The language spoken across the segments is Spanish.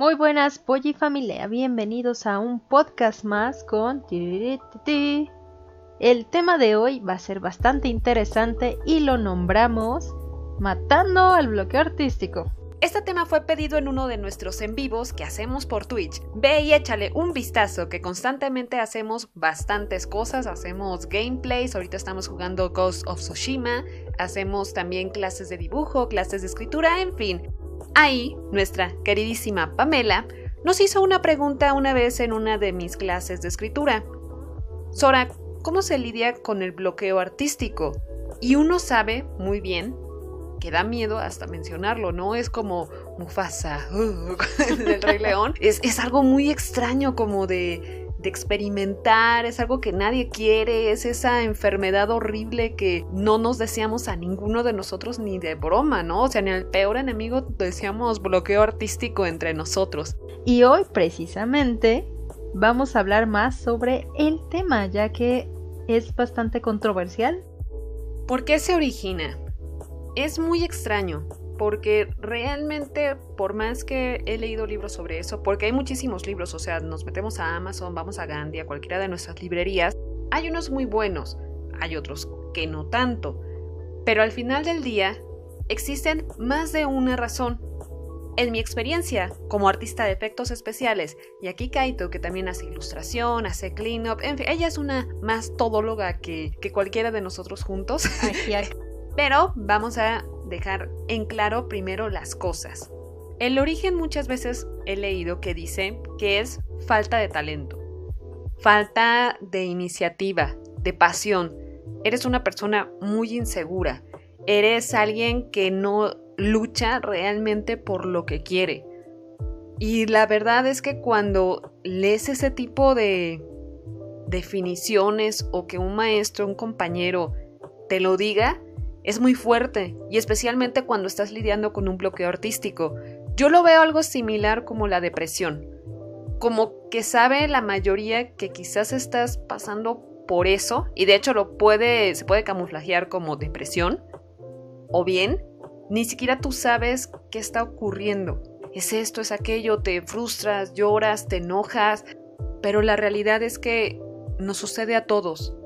Muy buenas, Polly Familia. Bienvenidos a un podcast más con. El tema de hoy va a ser bastante interesante y lo nombramos Matando al bloqueo artístico. Este tema fue pedido en uno de nuestros en vivos que hacemos por Twitch. Ve y échale un vistazo que constantemente hacemos bastantes cosas, hacemos gameplays, ahorita estamos jugando Ghost of Tsushima, hacemos también clases de dibujo, clases de escritura, en fin. Ahí, nuestra queridísima Pamela nos hizo una pregunta una vez en una de mis clases de escritura. Sora, ¿cómo se lidia con el bloqueo artístico? Y uno sabe muy bien que da miedo hasta mencionarlo, ¿no? Es como Mufasa del Rey León. Es, es algo muy extraño como de, de experimentar, es algo que nadie quiere, es esa enfermedad horrible que no nos deseamos a ninguno de nosotros ni de broma, ¿no? O sea, ni al peor enemigo deseamos bloqueo artístico entre nosotros. Y hoy precisamente vamos a hablar más sobre el tema, ya que es bastante controversial. ¿Por qué se origina? Es muy extraño, porque realmente, por más que he leído libros sobre eso, porque hay muchísimos libros, o sea, nos metemos a Amazon, vamos a Gandhi, a cualquiera de nuestras librerías, hay unos muy buenos, hay otros que no tanto, pero al final del día existen más de una razón. En mi experiencia como artista de efectos especiales, y aquí Kaito, que también hace ilustración, hace clean-up, en fin, ella es una más todóloga que, que cualquiera de nosotros juntos. Pero vamos a dejar en claro primero las cosas. El origen muchas veces he leído que dice que es falta de talento, falta de iniciativa, de pasión. Eres una persona muy insegura, eres alguien que no lucha realmente por lo que quiere. Y la verdad es que cuando lees ese tipo de definiciones o que un maestro, un compañero te lo diga, es muy fuerte y especialmente cuando estás lidiando con un bloqueo artístico. Yo lo veo algo similar como la depresión, como que sabe la mayoría que quizás estás pasando por eso y de hecho lo puede se puede camuflajear como depresión o bien ni siquiera tú sabes qué está ocurriendo. Es esto, es aquello, te frustras, lloras, te enojas, pero la realidad es que nos sucede a todos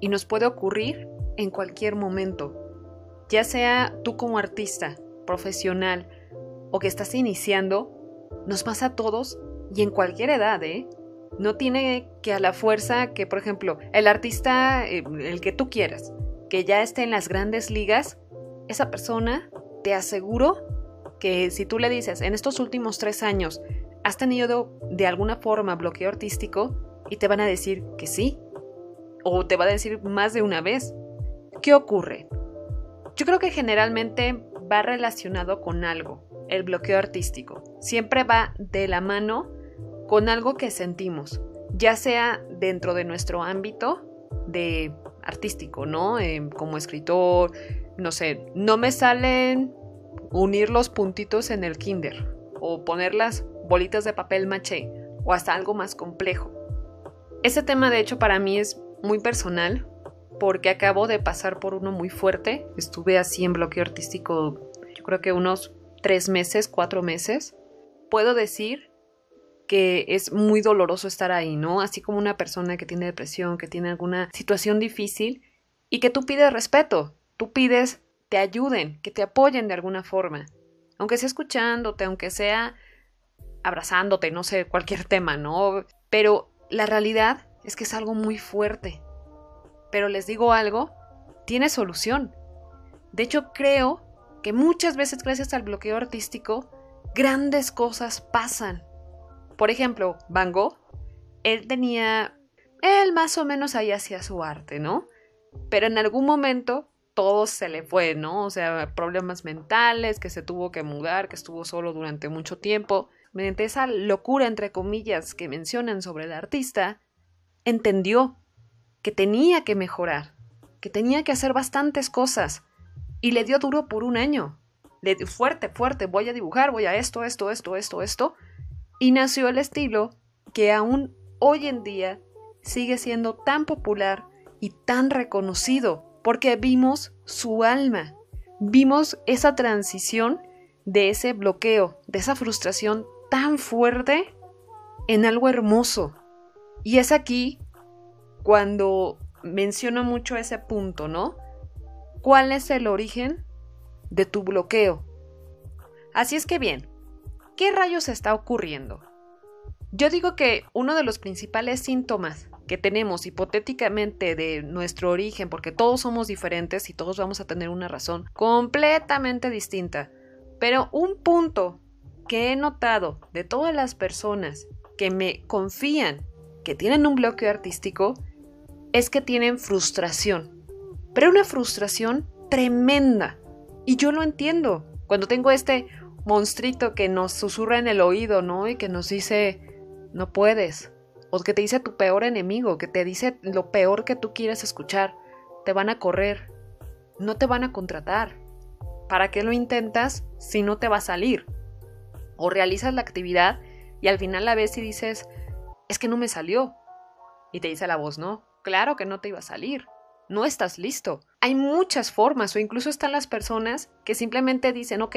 y nos puede ocurrir en cualquier momento ya sea tú como artista, profesional o que estás iniciando, nos pasa a todos y en cualquier edad, ¿eh? No tiene que a la fuerza que, por ejemplo, el artista, eh, el que tú quieras, que ya esté en las grandes ligas, esa persona, te aseguro que si tú le dices, en estos últimos tres años, has tenido de alguna forma bloqueo artístico, y te van a decir que sí, o te va a decir más de una vez. ¿Qué ocurre? Yo creo que generalmente va relacionado con algo, el bloqueo artístico. Siempre va de la mano con algo que sentimos, ya sea dentro de nuestro ámbito de artístico, ¿no? Em, como escritor, no sé, no me salen unir los puntitos en el kinder o poner las bolitas de papel maché o hasta algo más complejo. Ese tema de hecho para mí es muy personal porque acabo de pasar por uno muy fuerte. Estuve así en bloqueo artístico, yo creo que unos tres meses, cuatro meses. Puedo decir que es muy doloroso estar ahí, ¿no? Así como una persona que tiene depresión, que tiene alguna situación difícil y que tú pides respeto, tú pides te ayuden, que te apoyen de alguna forma, aunque sea escuchándote, aunque sea abrazándote, no sé, cualquier tema, ¿no? Pero la realidad es que es algo muy fuerte, pero les digo algo, tiene solución. De hecho, creo que muchas veces gracias al bloqueo artístico, grandes cosas pasan. Por ejemplo, Van Gogh, él tenía, él más o menos ahí hacía su arte, ¿no? Pero en algún momento todo se le fue, ¿no? O sea, problemas mentales, que se tuvo que mudar, que estuvo solo durante mucho tiempo. Mediante esa locura, entre comillas, que mencionan sobre el artista, entendió que tenía que mejorar, que tenía que hacer bastantes cosas. Y le dio duro por un año. Le dio fuerte, fuerte, voy a dibujar, voy a esto, esto, esto, esto, esto. Y nació el estilo que aún hoy en día sigue siendo tan popular y tan reconocido, porque vimos su alma, vimos esa transición de ese bloqueo, de esa frustración tan fuerte en algo hermoso. Y es aquí cuando menciono mucho ese punto, ¿no? ¿Cuál es el origen de tu bloqueo? Así es que bien, ¿qué rayos está ocurriendo? Yo digo que uno de los principales síntomas que tenemos hipotéticamente de nuestro origen, porque todos somos diferentes y todos vamos a tener una razón completamente distinta, pero un punto que he notado de todas las personas que me confían que tienen un bloqueo artístico es que tienen frustración, pero una frustración tremenda. Y yo lo entiendo. Cuando tengo este monstruito que nos susurra en el oído, ¿no? Y que nos dice, no puedes. O que te dice tu peor enemigo, que te dice lo peor que tú quieres escuchar. Te van a correr. No te van a contratar. ¿Para qué lo intentas si no te va a salir? O realizas la actividad y al final la ves y dices, es que no me salió. Y te dice la voz, no, claro que no te iba a salir. No estás listo. Hay muchas formas o incluso están las personas que simplemente dicen, ok,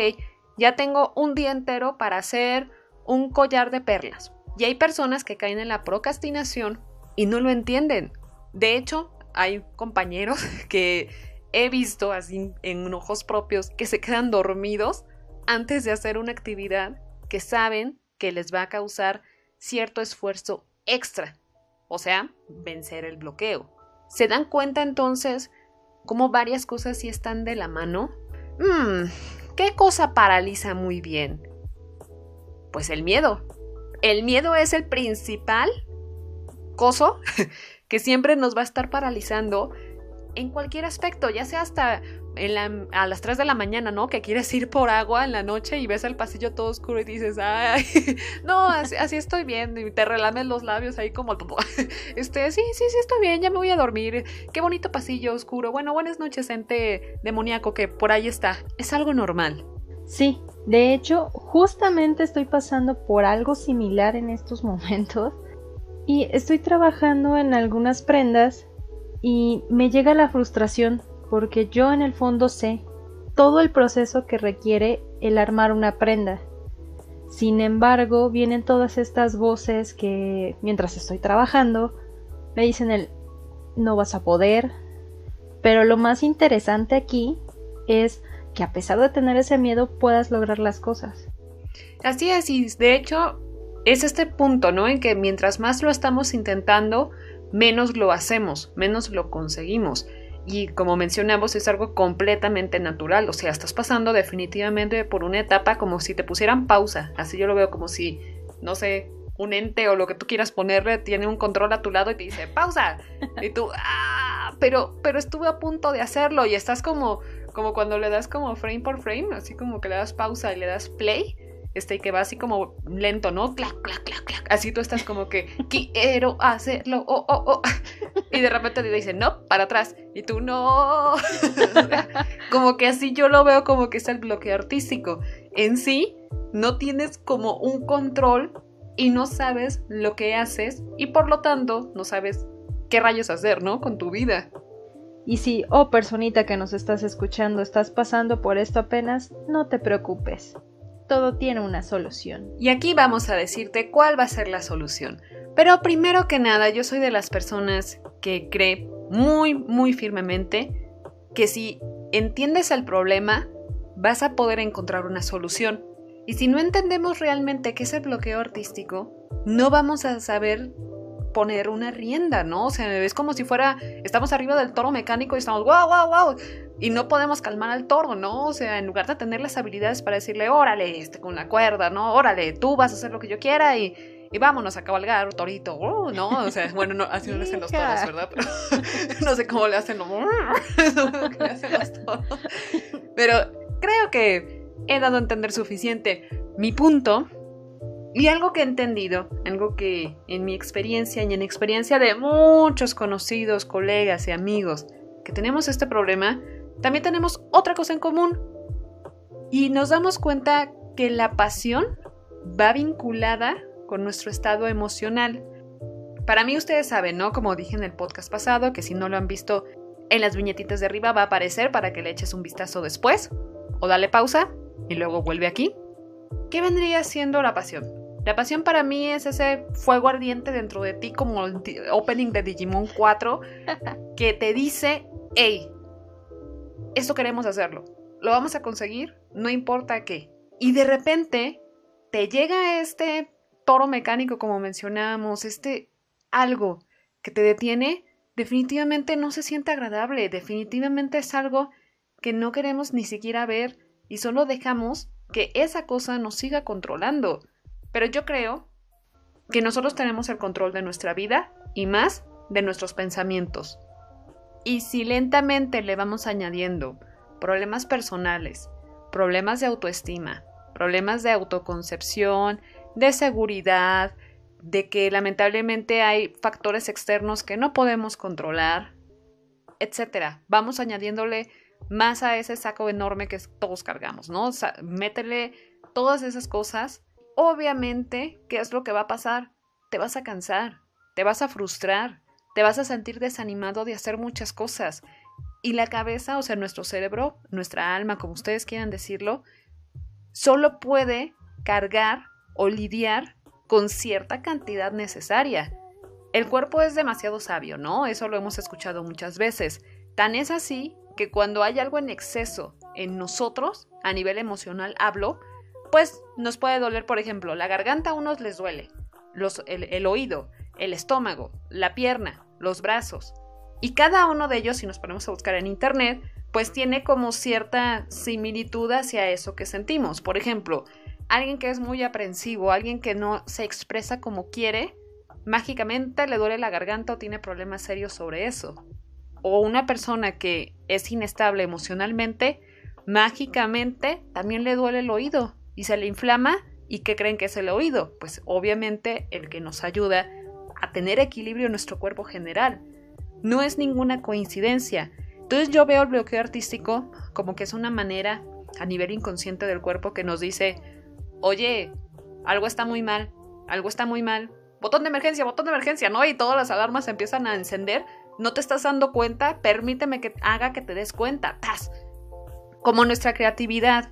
ya tengo un día entero para hacer un collar de perlas. Y hay personas que caen en la procrastinación y no lo entienden. De hecho, hay compañeros que he visto así en ojos propios que se quedan dormidos antes de hacer una actividad que saben que les va a causar cierto esfuerzo extra, o sea, vencer el bloqueo. ¿Se dan cuenta entonces cómo varias cosas sí están de la mano? Mmm, ¿qué cosa paraliza muy bien? Pues el miedo. El miedo es el principal coso que siempre nos va a estar paralizando en cualquier aspecto, ya sea hasta a las 3 de la mañana, ¿no? Que quieres ir por agua en la noche y ves el pasillo todo oscuro y dices, ay, no, así, estoy bien, y te relames los labios ahí como Este, sí, sí, sí, estoy bien, ya me voy a dormir. Qué bonito pasillo oscuro. Bueno, buenas noches, ente demoníaco que por ahí está. Es algo normal. Sí, de hecho, justamente estoy pasando por algo similar en estos momentos y estoy trabajando en algunas prendas y me llega la frustración porque yo en el fondo sé todo el proceso que requiere el armar una prenda. Sin embargo, vienen todas estas voces que mientras estoy trabajando me dicen el no vas a poder. Pero lo más interesante aquí es que a pesar de tener ese miedo puedas lograr las cosas. Así es, y de hecho es este punto, ¿no? En que mientras más lo estamos intentando, menos lo hacemos, menos lo conseguimos. Y como mencionamos, es algo completamente natural. O sea, estás pasando definitivamente por una etapa como si te pusieran pausa. Así yo lo veo como si, no sé, un ente o lo que tú quieras ponerle tiene un control a tu lado y te dice pausa. Y tú, ah, pero, pero estuve a punto de hacerlo. Y estás como, como cuando le das como frame por frame, así como que le das pausa y le das play este, que va así como lento, ¿no? Clac, clac, clac, clac. Así tú estás como que, quiero hacerlo, oh, oh, oh. Y de repente te dicen, no, para atrás. Y tú, no. como que así yo lo veo como que es el bloqueo artístico. En sí, no tienes como un control y no sabes lo que haces y por lo tanto no sabes qué rayos hacer, ¿no? Con tu vida. Y si, oh personita que nos estás escuchando, estás pasando por esto apenas, no te preocupes todo tiene una solución. Y aquí vamos a decirte cuál va a ser la solución. Pero primero que nada, yo soy de las personas que cree muy, muy firmemente que si entiendes el problema, vas a poder encontrar una solución. Y si no entendemos realmente qué es el bloqueo artístico, no vamos a saber poner una rienda, ¿no? O sea, es como si fuera, estamos arriba del toro mecánico y estamos, wow, wow, wow, y no podemos calmar al toro, ¿no? O sea, en lugar de tener las habilidades para decirle, órale, este, con la cuerda, ¿no? Órale, tú vas a hacer lo que yo quiera y, y vámonos a cabalgar, torito, uh, ¿no? O sea, bueno, no, así no le hacen los toros, ¿verdad? Pero no sé cómo le hacen, le hacen los toros. Pero creo que he dado a entender suficiente mi punto. Y algo que he entendido, algo que en mi experiencia y en experiencia de muchos conocidos, colegas y amigos que tenemos este problema, también tenemos otra cosa en común. Y nos damos cuenta que la pasión va vinculada con nuestro estado emocional. Para mí ustedes saben, ¿no? Como dije en el podcast pasado, que si no lo han visto en las viñetitas de arriba va a aparecer para que le eches un vistazo después. O dale pausa y luego vuelve aquí. ¿Qué vendría siendo la pasión? La pasión para mí es ese fuego ardiente dentro de ti como el opening de Digimon 4 que te dice, hey, esto queremos hacerlo, lo vamos a conseguir, no importa qué. Y de repente te llega este toro mecánico como mencionábamos, este algo que te detiene, definitivamente no se siente agradable, definitivamente es algo que no queremos ni siquiera ver y solo dejamos que esa cosa nos siga controlando. Pero yo creo que nosotros tenemos el control de nuestra vida y más de nuestros pensamientos. Y si lentamente le vamos añadiendo problemas personales, problemas de autoestima, problemas de autoconcepción, de seguridad, de que lamentablemente hay factores externos que no podemos controlar, etcétera. Vamos añadiéndole más a ese saco enorme que todos cargamos, ¿no? O métele todas esas cosas obviamente, ¿qué es lo que va a pasar? Te vas a cansar, te vas a frustrar, te vas a sentir desanimado de hacer muchas cosas. Y la cabeza, o sea, nuestro cerebro, nuestra alma, como ustedes quieran decirlo, solo puede cargar o lidiar con cierta cantidad necesaria. El cuerpo es demasiado sabio, ¿no? Eso lo hemos escuchado muchas veces. Tan es así que cuando hay algo en exceso en nosotros, a nivel emocional hablo, pues nos puede doler, por ejemplo, la garganta a unos les duele, el, oído, el estómago, la pierna, los brazos. Y cada uno de ellos, si nos ponemos a buscar en internet, pues tiene como cierta similitud hacia eso que sentimos. Por ejemplo, alguien que es muy aprensivo, alguien que no se expresa como quiere, mágicamente le duele la garganta o tiene problemas serios sobre eso. O una persona que es inestable emocionalmente, mágicamente también le duele el oído y se le inflama y ¿qué creen que es el oído? Pues obviamente el que nos ayuda a tener equilibrio en nuestro cuerpo general. No es ninguna coincidencia. Entonces yo veo el bloqueo artístico como que es una manera a nivel inconsciente del cuerpo que nos dice, oye, algo está muy mal, algo está muy mal, botón de emergencia, botón de emergencia, ¿no? Y todas las alarmas empiezan a encender, no te estás dando cuenta, permíteme que haga que te des cuenta, ¡tas! Como nuestra creatividad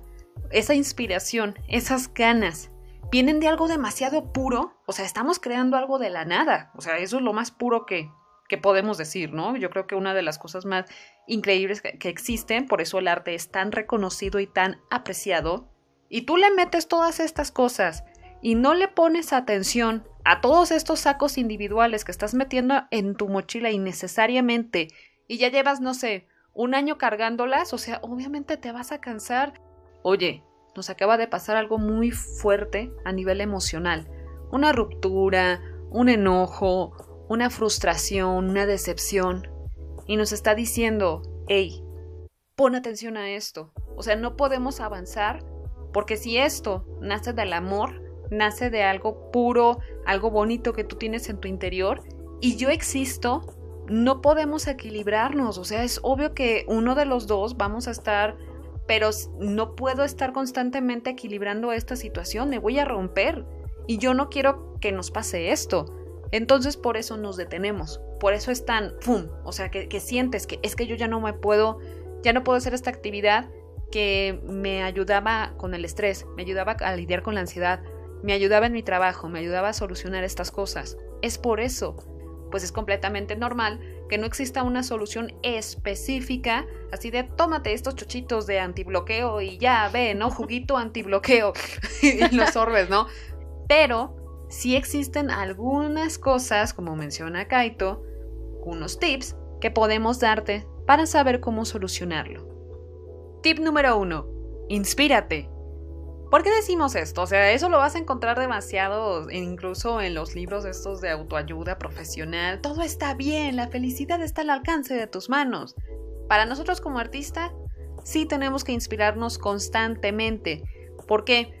esa inspiración, esas ganas, vienen de algo demasiado puro, o sea, estamos creando algo de la nada, o sea, eso es lo más puro que, que podemos decir, ¿no? Yo creo que una de las cosas más increíbles que, que existen, por eso el arte es tan reconocido y tan apreciado, y tú le metes todas estas cosas y no le pones atención a todos estos sacos individuales que estás metiendo en tu mochila innecesariamente y ya llevas, no sé, un año cargándolas, o sea, obviamente te vas a cansar oye, nos acaba de pasar algo muy fuerte a nivel emocional, una ruptura, un enojo, una frustración, una decepción, y nos está diciendo, hey, pon atención a esto. O sea, no podemos avanzar porque si esto nace del amor, nace de algo puro, algo bonito que tú tienes en tu interior, y yo existo, no podemos equilibrarnos. O sea, es obvio que uno de los dos vamos a estar pero no puedo estar constantemente equilibrando esta situación, me voy a romper y yo no quiero que nos pase esto. Entonces por eso nos detenemos, por eso es tan, ¡pum! O sea, que sientes que es que yo ya no me puedo, ya no puedo hacer esta actividad que me ayudaba con el estrés, me ayudaba a lidiar con la ansiedad, me ayudaba en mi trabajo, me ayudaba a solucionar estas cosas. Es por eso, pues es completamente normal no exista una solución específica, así de tómate estos chochitos de antibloqueo y ya ve, ¿no? Juguito antibloqueo y los sorbes, ¿no? Pero sí existen algunas cosas, como menciona Kaito, unos tips que podemos darte para saber cómo solucionarlo. Tip número uno, inspírate. ¿Por qué decimos esto? O sea, eso lo vas a encontrar demasiado, incluso en los libros estos de autoayuda profesional. Todo está bien, la felicidad está al alcance de tus manos. Para nosotros como artista, sí tenemos que inspirarnos constantemente. ¿Por qué?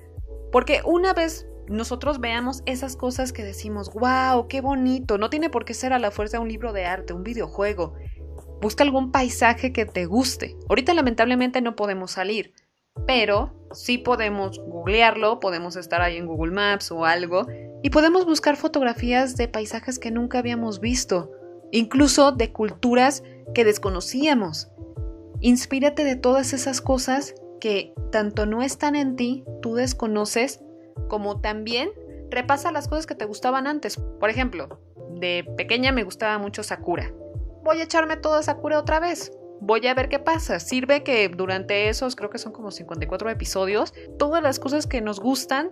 Porque una vez nosotros veamos esas cosas que decimos, wow, qué bonito, no tiene por qué ser a la fuerza un libro de arte, un videojuego. Busca algún paisaje que te guste. Ahorita lamentablemente no podemos salir, pero sí podemos googlearlo, podemos estar ahí en Google Maps o algo, y podemos buscar fotografías de paisajes que nunca habíamos visto, incluso de culturas que desconocíamos. Inspírate de todas esas cosas que tanto no están en ti, tú desconoces, como también repasa las cosas que te gustaban antes. Por ejemplo, de pequeña me gustaba mucho Sakura. Voy a echarme toda Sakura otra vez. Voy a ver qué pasa. Sirve que durante esos, creo que son como 54 episodios, todas las cosas que nos gustan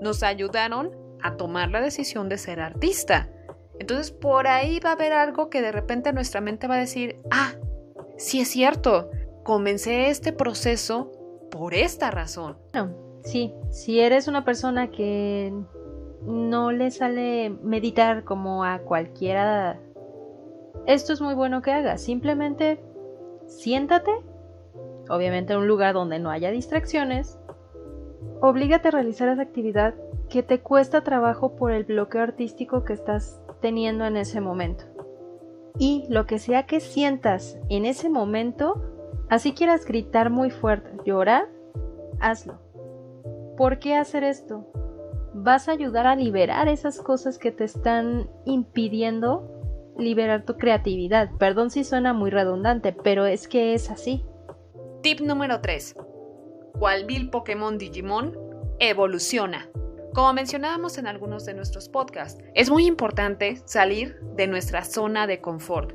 nos ayudaron a tomar la decisión de ser artista. Entonces por ahí va a haber algo que de repente nuestra mente va a decir, ah, sí es cierto, comencé este proceso por esta razón. Bueno, sí, si eres una persona que no le sale meditar como a cualquiera, esto es muy bueno que hagas. Simplemente siéntate, obviamente en un lugar donde no haya distracciones, oblígate a realizar esa actividad que te cuesta trabajo por el bloqueo artístico que estás teniendo en ese momento. Y lo que sea que sientas en ese momento, así quieras gritar muy fuerte, llorar, hazlo. ¿Por qué hacer esto? Vas a ayudar a liberar esas cosas que te están impidiendo liberar tu creatividad. Perdón si suena muy redundante, pero es que es así. Tip número 3. ¿Cuál vil Pokémon Digimon evoluciona? Como mencionábamos en algunos de nuestros podcasts, es muy importante salir de nuestra zona de confort.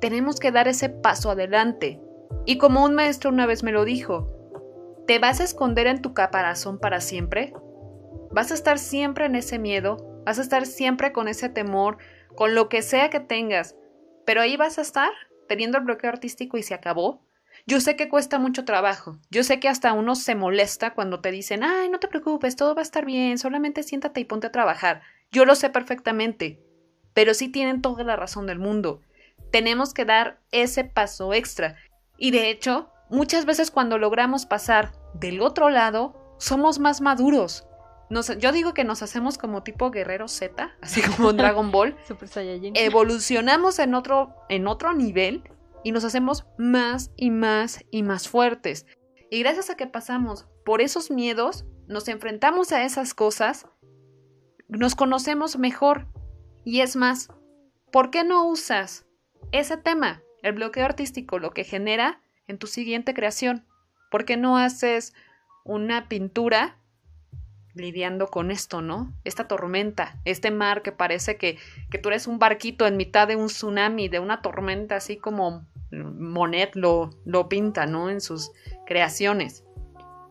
Tenemos que dar ese paso adelante. Y como un maestro una vez me lo dijo, ¿te vas a esconder en tu caparazón para siempre? ¿Vas a estar siempre en ese miedo? ¿Vas a estar siempre con ese temor? Con lo que sea que tengas. Pero ahí vas a estar teniendo el bloqueo artístico y se acabó. Yo sé que cuesta mucho trabajo. Yo sé que hasta uno se molesta cuando te dicen, ay, no te preocupes, todo va a estar bien, solamente siéntate y ponte a trabajar. Yo lo sé perfectamente. Pero sí tienen toda la razón del mundo. Tenemos que dar ese paso extra. Y de hecho, muchas veces cuando logramos pasar del otro lado, somos más maduros. Yo digo que nos hacemos como tipo guerrero Z, así como Dragon Ball. Super Saiyajin. Evolucionamos en otro, en otro nivel y nos hacemos más y más y más fuertes. Y gracias a que pasamos por esos miedos, nos enfrentamos a esas cosas, nos conocemos mejor. Y es más, ¿por qué no usas ese tema, el bloqueo artístico, lo que genera en tu siguiente creación? ¿Por qué no haces una pintura lidiando con esto, ¿no? Esta tormenta, este mar que parece que, que tú eres un barquito en mitad de un tsunami, de una tormenta, así como Monet lo, lo pinta, ¿no? En sus creaciones.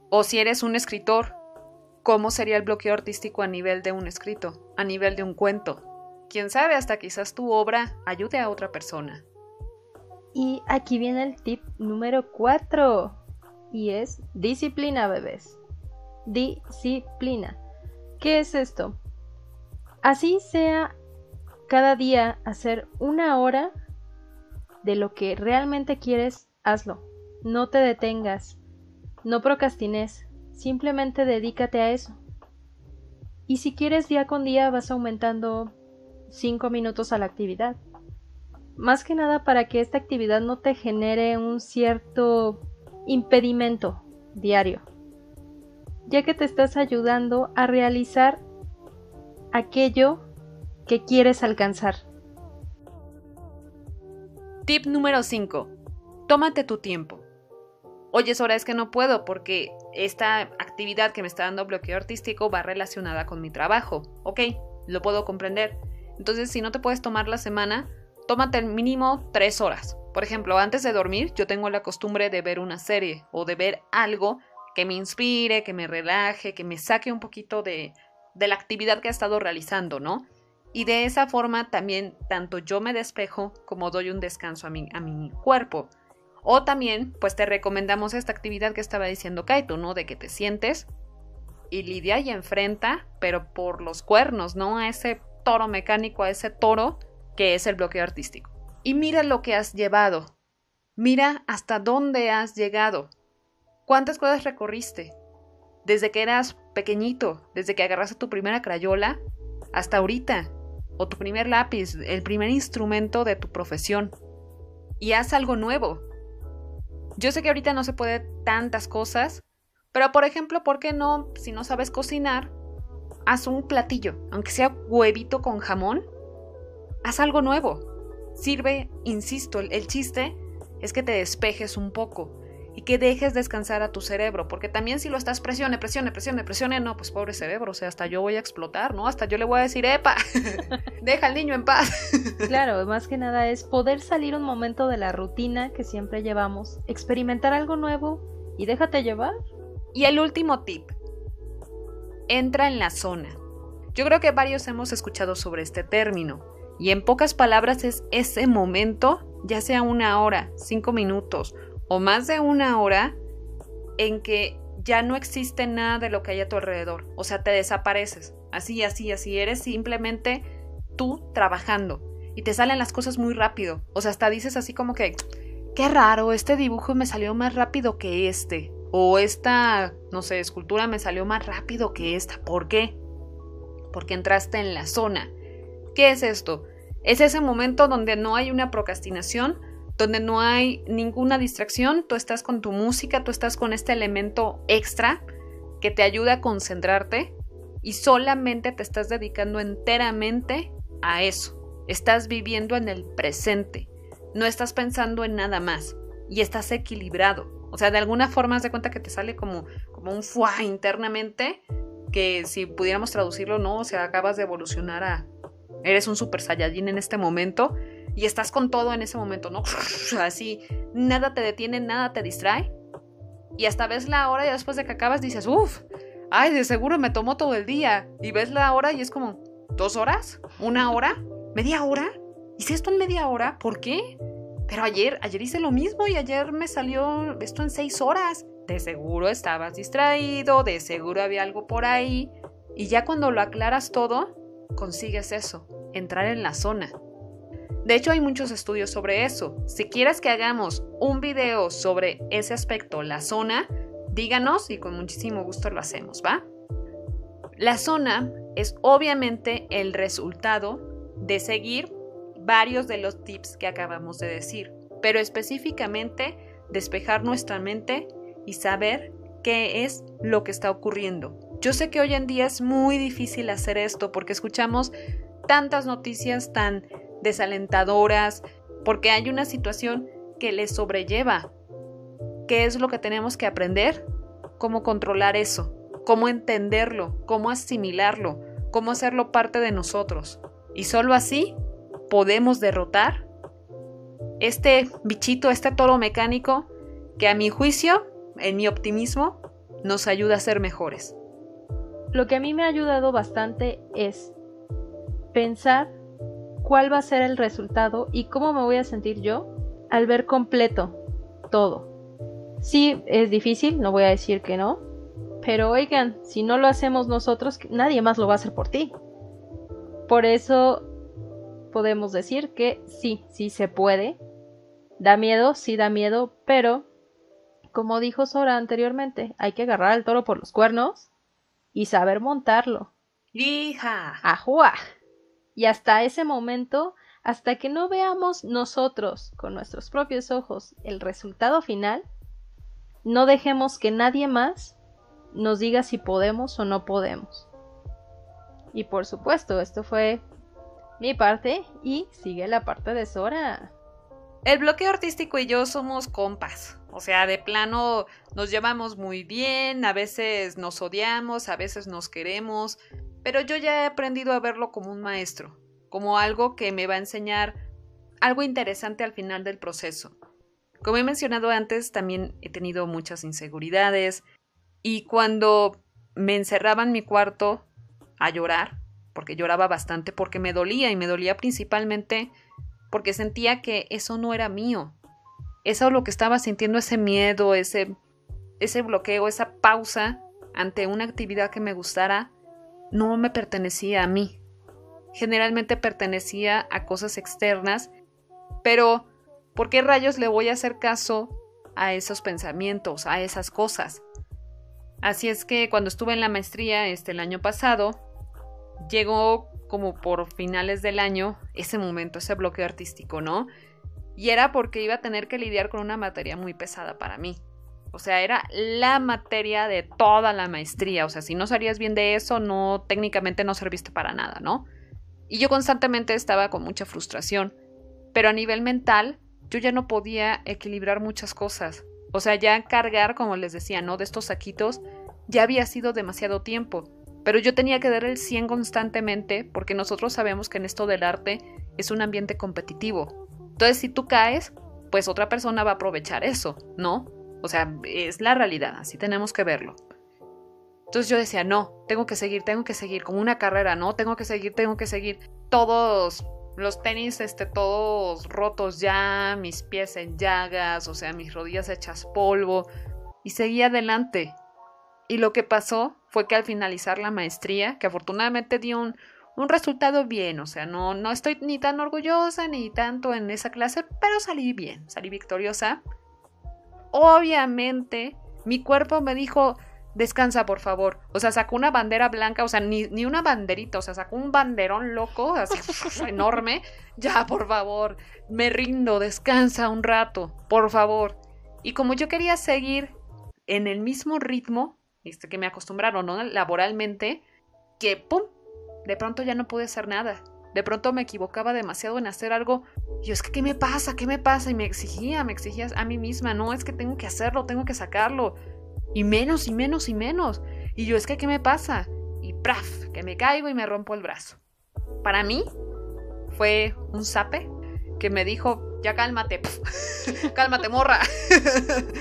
O si eres un escritor, ¿cómo sería el bloqueo artístico a nivel de un escrito, a nivel de un cuento? Quién sabe, hasta quizás tu obra ayude a otra persona. Y aquí viene el tip número 4. Y es disciplina, bebés disciplina. ¿Qué es esto? Así sea cada día hacer una hora de lo que realmente quieres, hazlo. No te detengas, no procrastines, simplemente dedícate a eso. Y si quieres día con día vas aumentando 5 minutos a la actividad. Más que nada para que esta actividad no te genere un cierto impedimento diario ya que te estás ayudando a realizar aquello que quieres alcanzar. Tip número 5. Tómate tu tiempo. Oye, Sora, es que no puedo porque esta actividad que me está dando bloqueo artístico va relacionada con mi trabajo. Ok, lo puedo comprender. Entonces, si no te puedes tomar la semana, tómate el mínimo 3 horas. Por ejemplo, antes de dormir, yo tengo la costumbre de ver una serie o de ver algo que me inspire, que me relaje, que me saque un poquito de, de la actividad que he estado realizando, ¿no? Y de esa forma también tanto yo me despejo como doy un descanso a mi, a mi cuerpo. O también, pues te recomendamos esta actividad que estaba diciendo Kaito, ¿no? De que te sientes y lidia y enfrenta, pero por los cuernos, ¿no? A ese toro mecánico, a ese toro que es el bloqueo artístico. Y mira lo que has llevado. Mira hasta dónde has llegado. ¿Cuántas cosas recorriste? Desde que eras pequeñito, desde que agarraste tu primera crayola, hasta ahorita, o tu primer lápiz, el primer instrumento de tu profesión. Y haz algo nuevo. Yo sé que ahorita no se puede tantas cosas, pero por ejemplo, ¿por qué no, si no sabes cocinar, haz un platillo, aunque sea huevito con jamón? Haz algo nuevo. Sirve, insisto, el chiste es que te despejes un poco y que dejes descansar a tu cerebro, porque también si lo estás presione, presione, presione, presione, no, pues pobre cerebro, o sea, hasta yo voy a explotar, ¿no? Hasta yo le voy a decir, epa, deja al niño en paz. claro, más que nada es poder salir un momento de la rutina que siempre llevamos, experimentar algo nuevo y déjate llevar. Y el último tip, entra en la zona. Yo creo que varios hemos escuchado sobre este término, y en pocas palabras es ese momento, ya sea una hora, cinco minutos, o más de una hora en que ya no existe nada de lo que hay a tu alrededor. O sea, te desapareces. Así, así, así. Eres simplemente tú trabajando. Y te salen las cosas muy rápido. O sea, hasta dices así como que, qué raro, este dibujo me salió más rápido que este. O esta, no sé, escultura me salió más rápido que esta. ¿Por qué? Porque entraste en la zona. ¿Qué es esto? Es ese momento donde no hay una procrastinación, donde no hay ninguna distracción, tú estás con tu música, tú estás con este elemento extra que te ayuda a concentrarte y solamente te estás dedicando enteramente a eso. Estás viviendo en el presente, no estás pensando en nada más y estás equilibrado. O sea, de alguna forma de cuenta que te sale como, como un fuá internamente que si pudiéramos traducirlo, no, o sea, acabas de evolucionar a... Eres un super saiyajin en este momento y estás con todo en ese momento, ¿no? Así, nada te detiene, nada te distrae. Y hasta ves la hora y después de que acabas dices, uff, ay, de seguro me tomó todo el día. Y ves la hora y es como, ¿dos horas? ¿Una hora? ¿Media hora? ¿Hice esto en media hora? ¿Por qué? Pero ayer, ayer hice lo mismo y ayer me salió esto en seis horas. De seguro estabas distraído, de seguro había algo por ahí. Y ya cuando lo aclaras todo, consigues eso, entrar en la zona. De hecho, hay muchos estudios sobre eso. Si quieres que hagamos un video sobre ese aspecto, la zona, díganos y con muchísimo gusto lo hacemos, ¿va? La zona es obviamente el resultado de seguir varios de los tips que acabamos de decir, pero específicamente despejar nuestra mente y saber qué es lo que está ocurriendo. Yo sé que hoy en día es muy difícil hacer esto porque escuchamos tantas noticias tan desalentadoras, porque hay una situación que les sobrelleva. ¿Qué es lo que tenemos que aprender? Cómo controlar eso, cómo entenderlo, cómo asimilarlo, cómo hacerlo parte de nosotros. Y solo así podemos derrotar este bichito, este toro mecánico que a mi juicio, en mi optimismo, nos ayuda a ser mejores. Lo que a mí me ha ayudado bastante es pensar cuál va a ser el resultado y cómo me voy a sentir yo al ver completo todo. Sí, es difícil, no voy a decir que no, pero oigan, si no lo hacemos nosotros, nadie más lo va a hacer por ti. Por eso podemos decir que sí, sí se puede. Da miedo, sí da miedo, pero como dijo Sora anteriormente, hay que agarrar al toro por los cuernos y saber montarlo. ¡Hija! ¡Ajua! Y hasta ese momento, hasta que no veamos nosotros con nuestros propios ojos el resultado final, no dejemos que nadie más nos diga si podemos o no podemos. Y por supuesto, esto fue mi parte y sigue la parte de Sora. El bloqueo artístico y yo somos compas. O sea, de plano nos llevamos muy bien, a veces nos odiamos, a veces nos queremos, pero yo ya he aprendido a verlo como un maestro, como algo que me va a enseñar algo interesante al final del proceso. Como he mencionado antes, también he tenido muchas inseguridades y cuando me encerraba en mi cuarto a llorar, porque lloraba bastante, porque me dolía y me dolía principalmente porque sentía que eso no era mío. Eso lo que estaba sintiendo, ese miedo, ese, ese bloqueo, esa pausa ante una actividad que me gustara, no me pertenecía a mí. Generalmente pertenecía a cosas externas, pero ¿por qué rayos le voy a hacer caso a esos pensamientos, a esas cosas? Así es que cuando estuve en la maestría este el año pasado, llegó como por finales del año ese momento, ese bloqueo artístico, ¿no? Y era porque iba a tener que lidiar con una materia muy pesada para mí. O sea, era la materia de toda la maestría. O sea, si no salías bien de eso, no, técnicamente no serviste para nada, ¿no? Y yo constantemente estaba con mucha frustración. Pero a nivel mental, yo ya no podía equilibrar muchas cosas. O O sea, ya cargar, como les decía, ¿no? De estos saquitos, ya había sido demasiado tiempo. Pero yo tenía que dar el 100 constantemente porque nosotros sabemos que en esto del arte es un ambiente competitivo. Entonces, si tú caes, pues otra persona va a aprovechar eso, ¿no? O sea, es la realidad, así tenemos que verlo. Entonces yo decía, no, tengo que seguir, tengo que seguir, como una carrera, no, tengo que seguir, tengo que seguir. Todos los tenis, este, todos rotos ya, mis pies en llagas, o sea, mis rodillas hechas polvo, y seguí adelante. Y lo que pasó fue que al finalizar la maestría, que afortunadamente dio un, un resultado bien, o sea, no, no estoy ni tan orgullosa ni tanto en esa clase, pero salí bien, salí victoriosa. Obviamente, mi cuerpo me dijo, descansa por favor. O sea, sacó una bandera blanca, o sea, ni, ni una banderita, o sea, sacó un banderón loco, así enorme. Ya, por favor, me rindo, descansa un rato, por favor. Y como yo quería seguir en el mismo ritmo, este, que me acostumbraron, ¿no? Laboralmente, que pum, de pronto ya no pude hacer nada. De pronto me equivocaba demasiado en hacer algo. Y yo, es que, ¿qué me pasa? ¿Qué me pasa? Y me exigía, me exigía a mí misma, no, es que tengo que hacerlo, tengo que sacarlo. Y menos y menos y menos. Y yo, es que, ¿qué me pasa? Y ¡praf! Que me caigo y me rompo el brazo. Para mí fue un sape que me dijo, ya cálmate, cálmate, morra.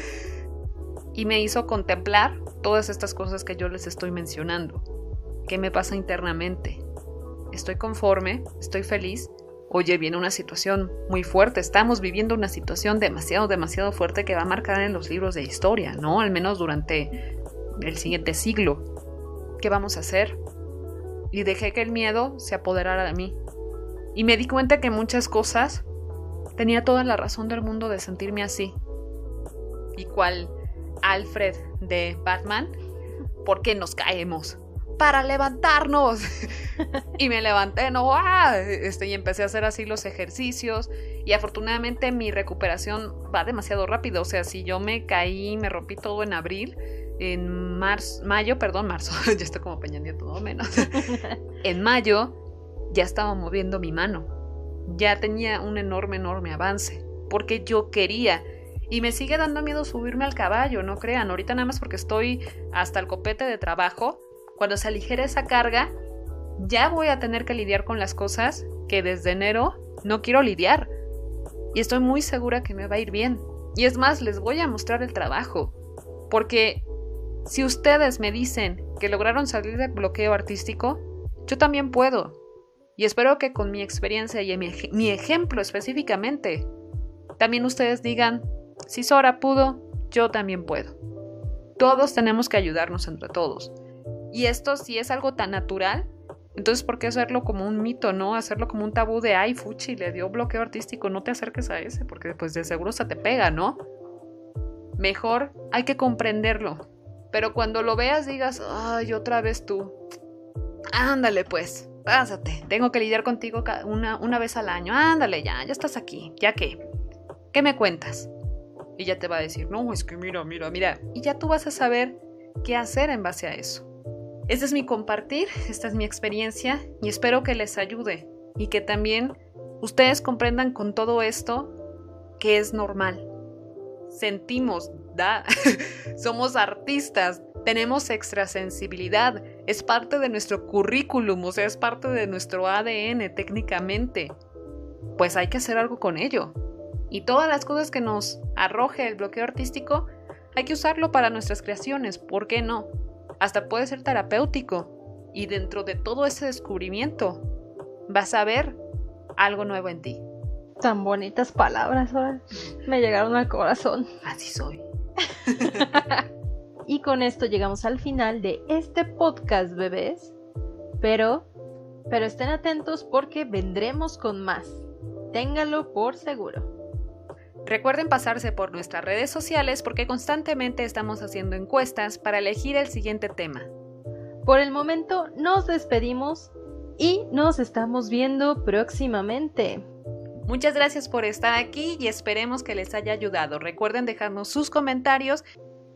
y me hizo contemplar todas estas cosas que yo les estoy mencionando. ¿Qué me pasa internamente? ¿Estoy conforme? ¿Estoy feliz? Oye, viene una situación muy fuerte, estamos viviendo una situación demasiado, demasiado fuerte que va a marcar en los libros de historia, ¿no? Al menos durante el siguiente siglo. ¿Qué vamos a hacer? Y dejé que el miedo se apoderara de mí. Y me di cuenta que muchas cosas tenía toda la razón del mundo de sentirme así. Y cual Alfred de Batman, ¿por qué nos caemos? Para levantarnos. y me levanté, no, ¡ah! este, y empecé a hacer así los ejercicios. Y afortunadamente mi recuperación va demasiado rápido. O sea, si yo me caí, me rompí todo en abril, en marzo, mayo, perdón, marzo, ya estoy como Peña todo menos. en mayo ya estaba moviendo mi mano. Ya tenía un enorme, enorme avance. Porque yo quería. Y me sigue dando miedo subirme al caballo, no crean. Ahorita nada más porque estoy hasta el copete de trabajo cuando se aligere esa carga, ya voy a tener que lidiar con las cosas que desde enero no quiero lidiar. Y estoy muy segura que me va a ir bien. Y es más, les voy a mostrar el trabajo. Porque si ustedes me dicen que lograron salir del bloqueo artístico, yo también puedo. Y espero que con mi experiencia y mi, mi ejemplo específicamente, también ustedes digan, si Sora pudo, yo también puedo. Todos tenemos que ayudarnos entre todos. Y esto si es algo tan natural, entonces ¿por qué hacerlo como un mito, no? Hacerlo como un tabú de, ay, Fuchi, le dio bloqueo artístico, no te acerques a ese, porque pues de seguro se te pega, ¿no? Mejor hay que comprenderlo. Pero cuando lo veas digas, ay, otra vez tú. Ándale pues, pásate. Tengo que lidiar contigo una, una vez al año. Ándale ya, ya estás aquí. ¿Ya qué? ¿Qué me cuentas? Y ya te va a decir, no, es que mira, mira, mira. Y ya tú vas a saber qué hacer en base a eso. Este es mi compartir, esta es mi experiencia y espero que les ayude y que también ustedes comprendan con todo esto que es normal. Sentimos, da, somos artistas, tenemos extrasensibilidad, es parte de nuestro currículum, o sea, es parte de nuestro ADN técnicamente. Pues hay que hacer algo con ello. Y todas las cosas que nos arroje el bloqueo artístico, hay que usarlo para nuestras creaciones, ¿por qué no? Hasta puede ser terapéutico. Y dentro de todo ese descubrimiento vas a ver algo nuevo en ti. Tan bonitas palabras, me llegaron al corazón. Así soy. y con esto llegamos al final de este podcast, bebés. Pero, pero estén atentos porque vendremos con más. Ténganlo por seguro. Recuerden pasarse por nuestras redes sociales porque constantemente estamos haciendo encuestas para elegir el siguiente tema. Por el momento nos despedimos y nos estamos viendo próximamente. Muchas gracias por estar aquí y esperemos que les haya ayudado. Recuerden dejarnos sus comentarios.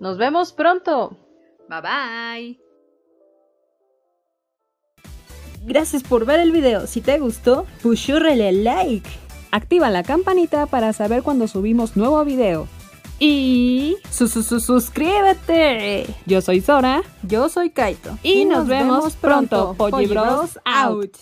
Nos vemos pronto. Bye bye. Gracias por ver el video. Si te gustó, pushurrele like. Activa la campanita para saber cuando subimos nuevo video. Y suscríbete. Yo soy Sora. Yo soy Kaito. Y, nos, vemos, pronto. Polly Bros out.